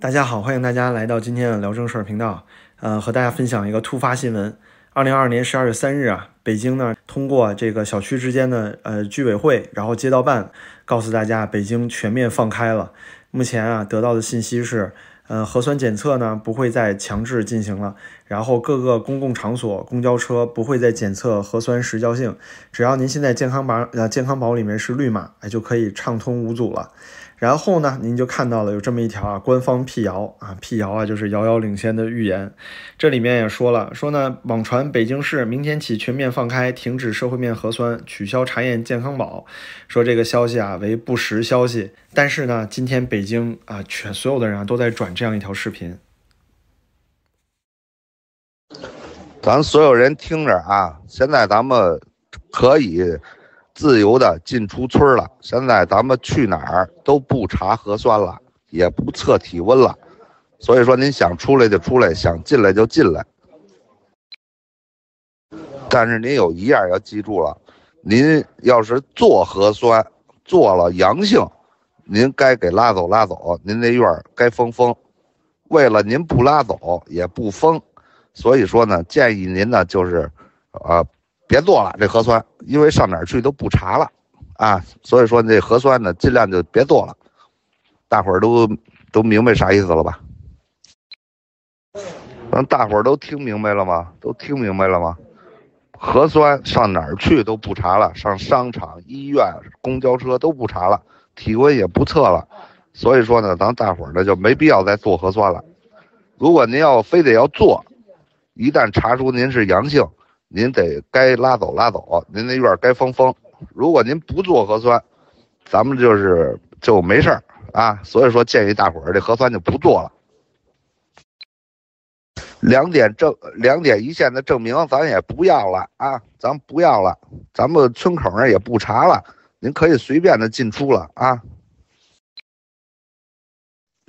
大家好，欢迎大家来到今天的聊正事儿频道。呃，和大家分享一个突发新闻。二零二二年十二月三日啊，北京呢通过这个小区之间的呃居委会，然后街道办告诉大家，北京全面放开了。目前啊得到的信息是，呃核酸检测呢不会再强制进行了，然后各个公共场所、公交车不会再检测核酸时效性，只要您现在健康码呃健康宝里面是绿码，哎就可以畅通无阻了。然后呢，您就看到了有这么一条啊，官方辟谣啊，辟谣啊，就是遥遥领先的预言。这里面也说了，说呢，网传北京市明天起全面放开，停止社会面核酸，取消查验健康宝，说这个消息啊为不实消息。但是呢，今天北京啊，全所有的人啊都在转这样一条视频。咱所有人听着啊，现在咱们可以。自由的进出村了，现在咱们去哪儿都不查核酸了，也不测体温了，所以说您想出来就出来，想进来就进来。但是您有一样要记住了，您要是做核酸做了阳性，您该给拉走拉走，您那院该封封。为了您不拉走也不封，所以说呢，建议您呢就是，呃。别做了，这核酸，因为上哪儿去都不查了，啊，所以说这核酸呢，尽量就别做了。大伙儿都都明白啥意思了吧？咱大伙儿都听明白了吗？都听明白了吗？核酸上哪儿去都不查了，上商场、医院、公交车都不查了，体温也不测了，所以说呢，咱大伙儿呢就没必要再做核酸了。如果您要非得要做，一旦查出您是阳性。您得该拉走拉走，您那院该封封。如果您不做核酸，咱们就是就没事儿啊。所以说建议大伙儿这核酸就不做了。两点证两点一线的证明咱也不要了啊，咱不要了，咱们村口那也不查了，您可以随便的进出了啊。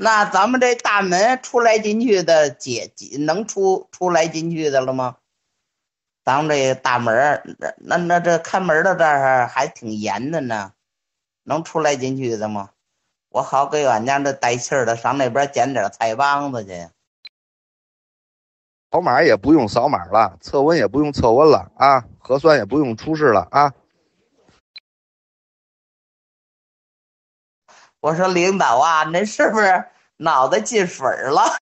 那咱们这大门出来进去的解能出出来进去的了吗？咱们这大门，那那这看门的这儿还挺严的呢，能出来进去的吗？我好给俺家这带气儿的上那边捡点菜帮子去。扫码也不用扫码了，测温也不用测温了啊，核酸也不用出示了啊。我说领导啊，您是不是脑袋进水了？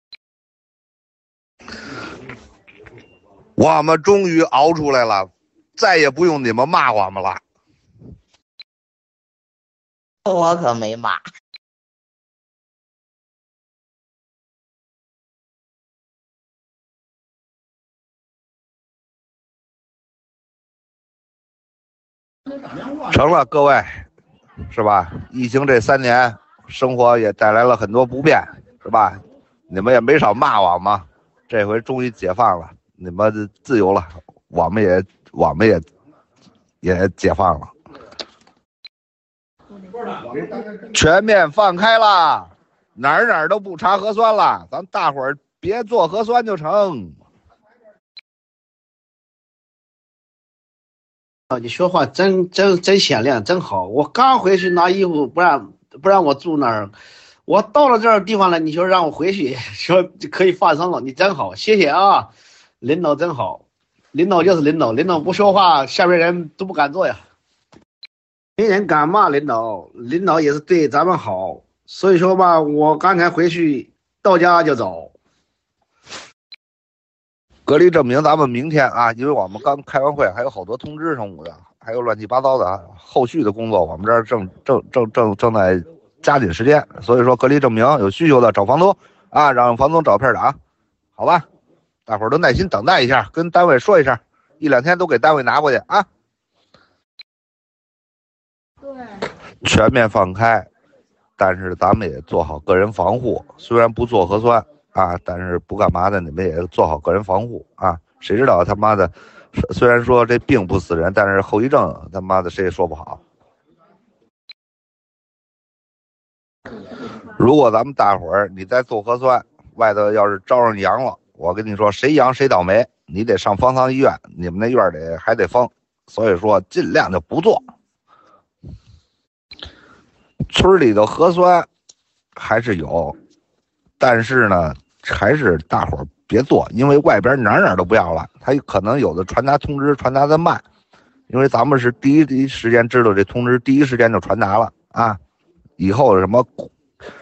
我们终于熬出来了，再也不用你们骂我们了。我可没骂。成了，各位，是吧？疫情这三年，生活也带来了很多不便，是吧？你们也没少骂我们，这回终于解放了。你们自由了，我们也我们也也解放了，全面放开了，哪儿哪儿都不查核酸了，咱大伙儿别做核酸就成。啊，你说话真真真响亮，真好。我刚回去拿衣服，不让不让我住那儿，我到了这儿地方了，你说让我回去，说可以放松了，你真好，谢谢啊。领导真好，领导就是领导，领导不说话，下边人都不敢做呀。没人敢骂领导，领导也是对咱们好，所以说吧，我刚才回去到家就走。隔离证明咱们明天啊，因为我们刚开完会，还有好多通知什么的，还有乱七八糟的后续的工作，我们这儿正正正正正在加紧时间，所以说隔离证明有需求的找房东啊，让房东找片长，好吧？大伙儿都耐心等待一下，跟单位说一声，一两天都给单位拿过去啊。对，全面放开，但是咱们也做好个人防护。虽然不做核酸啊，但是不干嘛的，你们也做好个人防护啊。谁知道他妈的，虽然说这病不死人，但是后遗症他妈的谁也说不好。如果咱们大伙儿你在做核酸，外头要是招上阳了。我跟你说，谁阳谁倒霉，你得上方舱医院，你们那院里还得封，所以说尽量就不做。村里的核酸还是有，但是呢，还是大伙儿别做，因为外边哪哪都不要了，他可能有的传达通知传达的慢，因为咱们是第一第一时间知道这通知，第一时间就传达了啊。以后什么，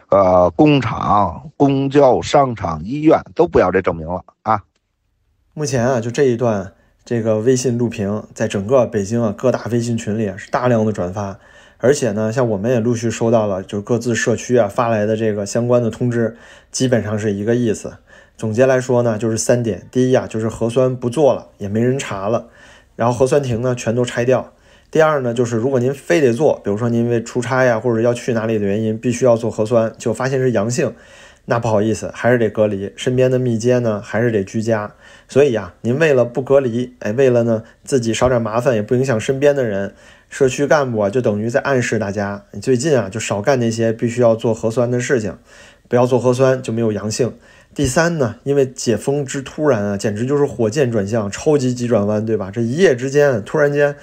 呃，工厂、公交、商场、医院都不要这证明了啊。目前啊，就这一段这个微信录屏，在整个北京啊各大微信群里是大量的转发。而且呢，像我们也陆续收到了，就是各自社区啊发来的这个相关的通知，基本上是一个意思。总结来说呢，就是三点：第一啊，就是核酸不做了，也没人查了，然后核酸亭呢全都拆掉；第二呢，就是如果您非得做，比如说您因为出差呀或者要去哪里的原因，必须要做核酸，就发现是阳性，那不好意思，还是得隔离，身边的密接呢还是得居家。所以呀，您为了不隔离，哎，为了呢自己少点麻烦，也不影响身边的人。社区干部啊，就等于在暗示大家，你最近啊就少干那些必须要做核酸的事情，不要做核酸就没有阳性。第三呢，因为解封之突然啊，简直就是火箭转向，超级急转弯，对吧？这一夜之间，突然间，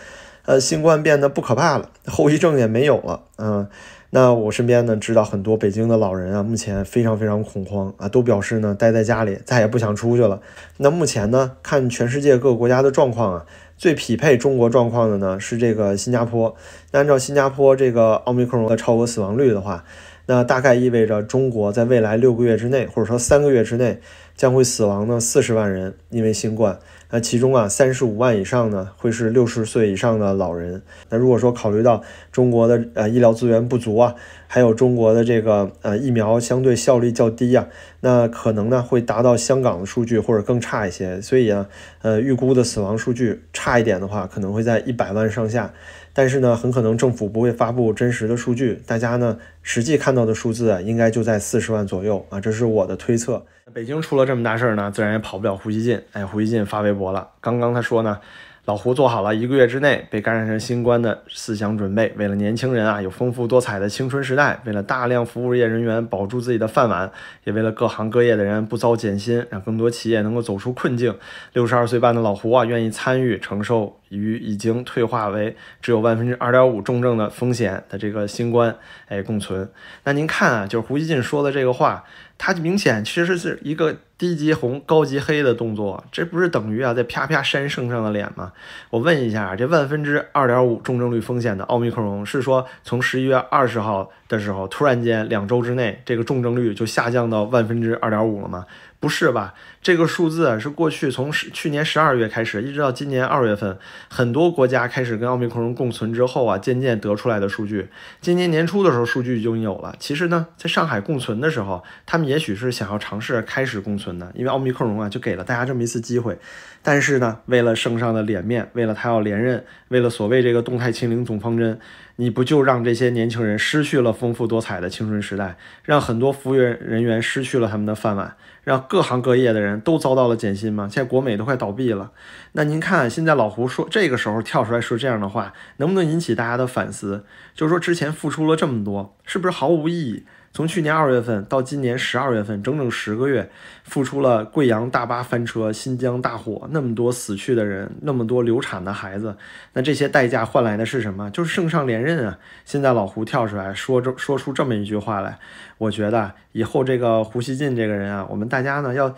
呃，新冠变得不可怕了，后遗症也没有了，嗯。那我身边呢，知道很多北京的老人啊，目前非常非常恐慌啊，都表示呢，待在家里，再也不想出去了。那目前呢，看全世界各个国家的状况啊。最匹配中国状况的呢是这个新加坡。按照新加坡这个奥密克戎的超额死亡率的话，那大概意味着中国在未来六个月之内，或者说三个月之内，将会死亡呢四十万人，因为新冠。那其中啊，三十五万以上呢，会是六十岁以上的老人。那如果说考虑到中国的呃医疗资源不足啊，还有中国的这个呃疫苗相对效率较低啊，那可能呢会达到香港的数据或者更差一些。所以啊，呃预估的死亡数据差一点的话，可能会在一百万上下。但是呢，很可能政府不会发布真实的数据，大家呢实际看到的数字啊，应该就在四十万左右啊，这是我的推测。北京出了这么大事儿呢，自然也跑不了胡锡进。哎，胡锡进发微博了，刚刚他说呢。老胡做好了一个月之内被感染成新冠的思想准备，为了年轻人啊有丰富多彩的青春时代，为了大量服务业人员保住自己的饭碗，也为了各行各业的人不遭减薪，让更多企业能够走出困境。六十二岁半的老胡啊，愿意参与承受与已经退化为只有万分之二点五重症的风险的这个新冠哎共存。那您看啊，就是胡锡进说的这个话。它明显其实是一个低级红高级黑的动作，这不是等于啊在啪啪扇圣上的脸吗？我问一下，这万分之二点五重症率风险的奥密克戎是说从十一月二十号的时候突然间两周之内这个重症率就下降到万分之二点五了吗？不是吧？这个数字是过去从十去年十二月开始，一直到今年二月份，很多国家开始跟奥密克戎共存之后啊，渐渐得出来的数据。今年年初的时候，数据已经有了。其实呢，在上海共存的时候，他们也许是想要尝试开始共存的，因为奥密克戎啊，就给了大家这么一次机会。但是呢，为了圣上的脸面，为了他要连任，为了所谓这个动态清零总方针。你不就让这些年轻人失去了丰富多彩的青春时代，让很多服务员人员失去了他们的饭碗，让各行各业的人都遭到了减薪吗？现在国美都快倒闭了。那您看，现在老胡说这个时候跳出来说这样的话，能不能引起大家的反思？就是说之前付出了这么多，是不是毫无意义？从去年二月份到今年十二月份，整整十个月，付出了贵阳大巴翻车、新疆大火，那么多死去的人，那么多流产的孩子，那这些代价换来的是什么？就是圣上连任啊！现在老胡跳出来说这说出这么一句话来，我觉得以后这个胡锡进这个人啊，我们大家呢要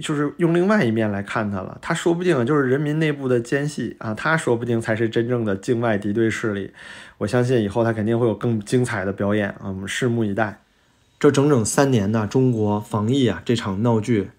就是用另外一面来看他了。他说不定就是人民内部的奸细啊，他说不定才是真正的境外敌对势力。我相信以后他肯定会有更精彩的表演啊，我们拭目以待。这整整三年的中国防疫啊，这场闹剧，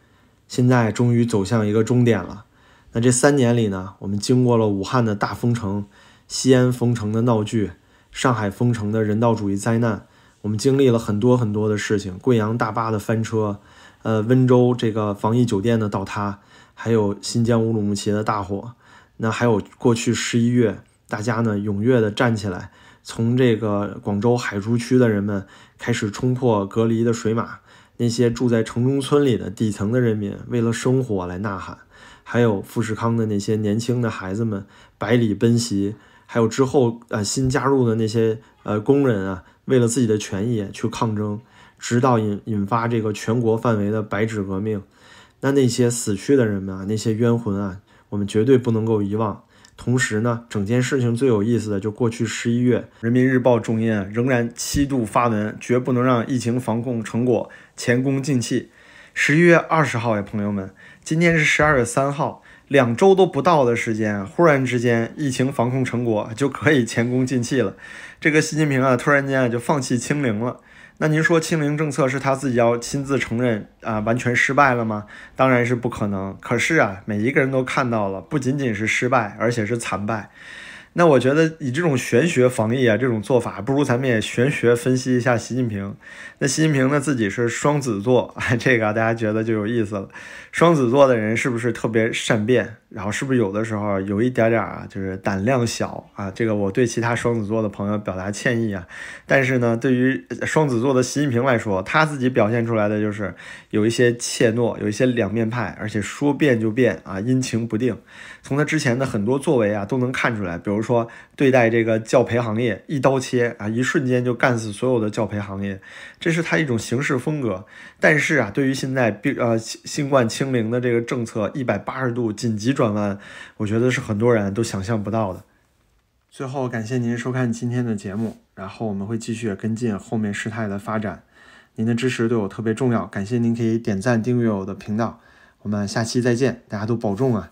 现在终于走向一个终点了。那这三年里呢，我们经过了武汉的大封城、西安封城的闹剧、上海封城的人道主义灾难，我们经历了很多很多的事情：贵阳大巴的翻车，呃，温州这个防疫酒店的倒塌，还有新疆乌鲁木齐的大火。那还有过去十一月，大家呢踊跃地站起来。从这个广州海珠区的人们开始冲破隔离的水马，那些住在城中村里的底层的人民为了生活来呐喊，还有富士康的那些年轻的孩子们百里奔袭，还有之后呃新加入的那些呃工人啊，为了自己的权益去抗争，直到引引发这个全国范围的白纸革命。那那些死去的人们啊，那些冤魂啊，我们绝对不能够遗忘。同时呢，整件事情最有意思的就过去十一月，人民日报重印仍然七度发文，绝不能让疫情防控成果前功尽弃。十一月二十号呀，朋友们，今天是十二月三号，两周都不到的时间，忽然之间疫情防控成果就可以前功尽弃了。这个习近平啊，突然间就放弃清零了。那您说清零政策是他自己要亲自承认啊，完全失败了吗？当然是不可能。可是啊，每一个人都看到了，不仅仅是失败，而且是惨败。那我觉得以这种玄学防疫啊，这种做法，不如咱们也玄学分析一下习近平。那习近平呢，自己是双子座，这个大家觉得就有意思了。双子座的人是不是特别善变？然后是不是有的时候有一点点啊，就是胆量小啊？这个我对其他双子座的朋友表达歉意啊。但是呢，对于双子座的习近平来说，他自己表现出来的就是有一些怯懦，有一些两面派，而且说变就变啊，阴晴不定。从他之前的很多作为啊，都能看出来。比如说对待这个教培行业，一刀切啊，一瞬间就干死所有的教培行业，这是他一种行事风格。但是啊，对于现在病呃新冠清零的这个政策，一百八十度紧急。转弯，我觉得是很多人都想象不到的。最后，感谢您收看今天的节目，然后我们会继续跟进后面事态的发展。您的支持对我特别重要，感谢您可以点赞订阅我的频道。我们下期再见，大家都保重啊！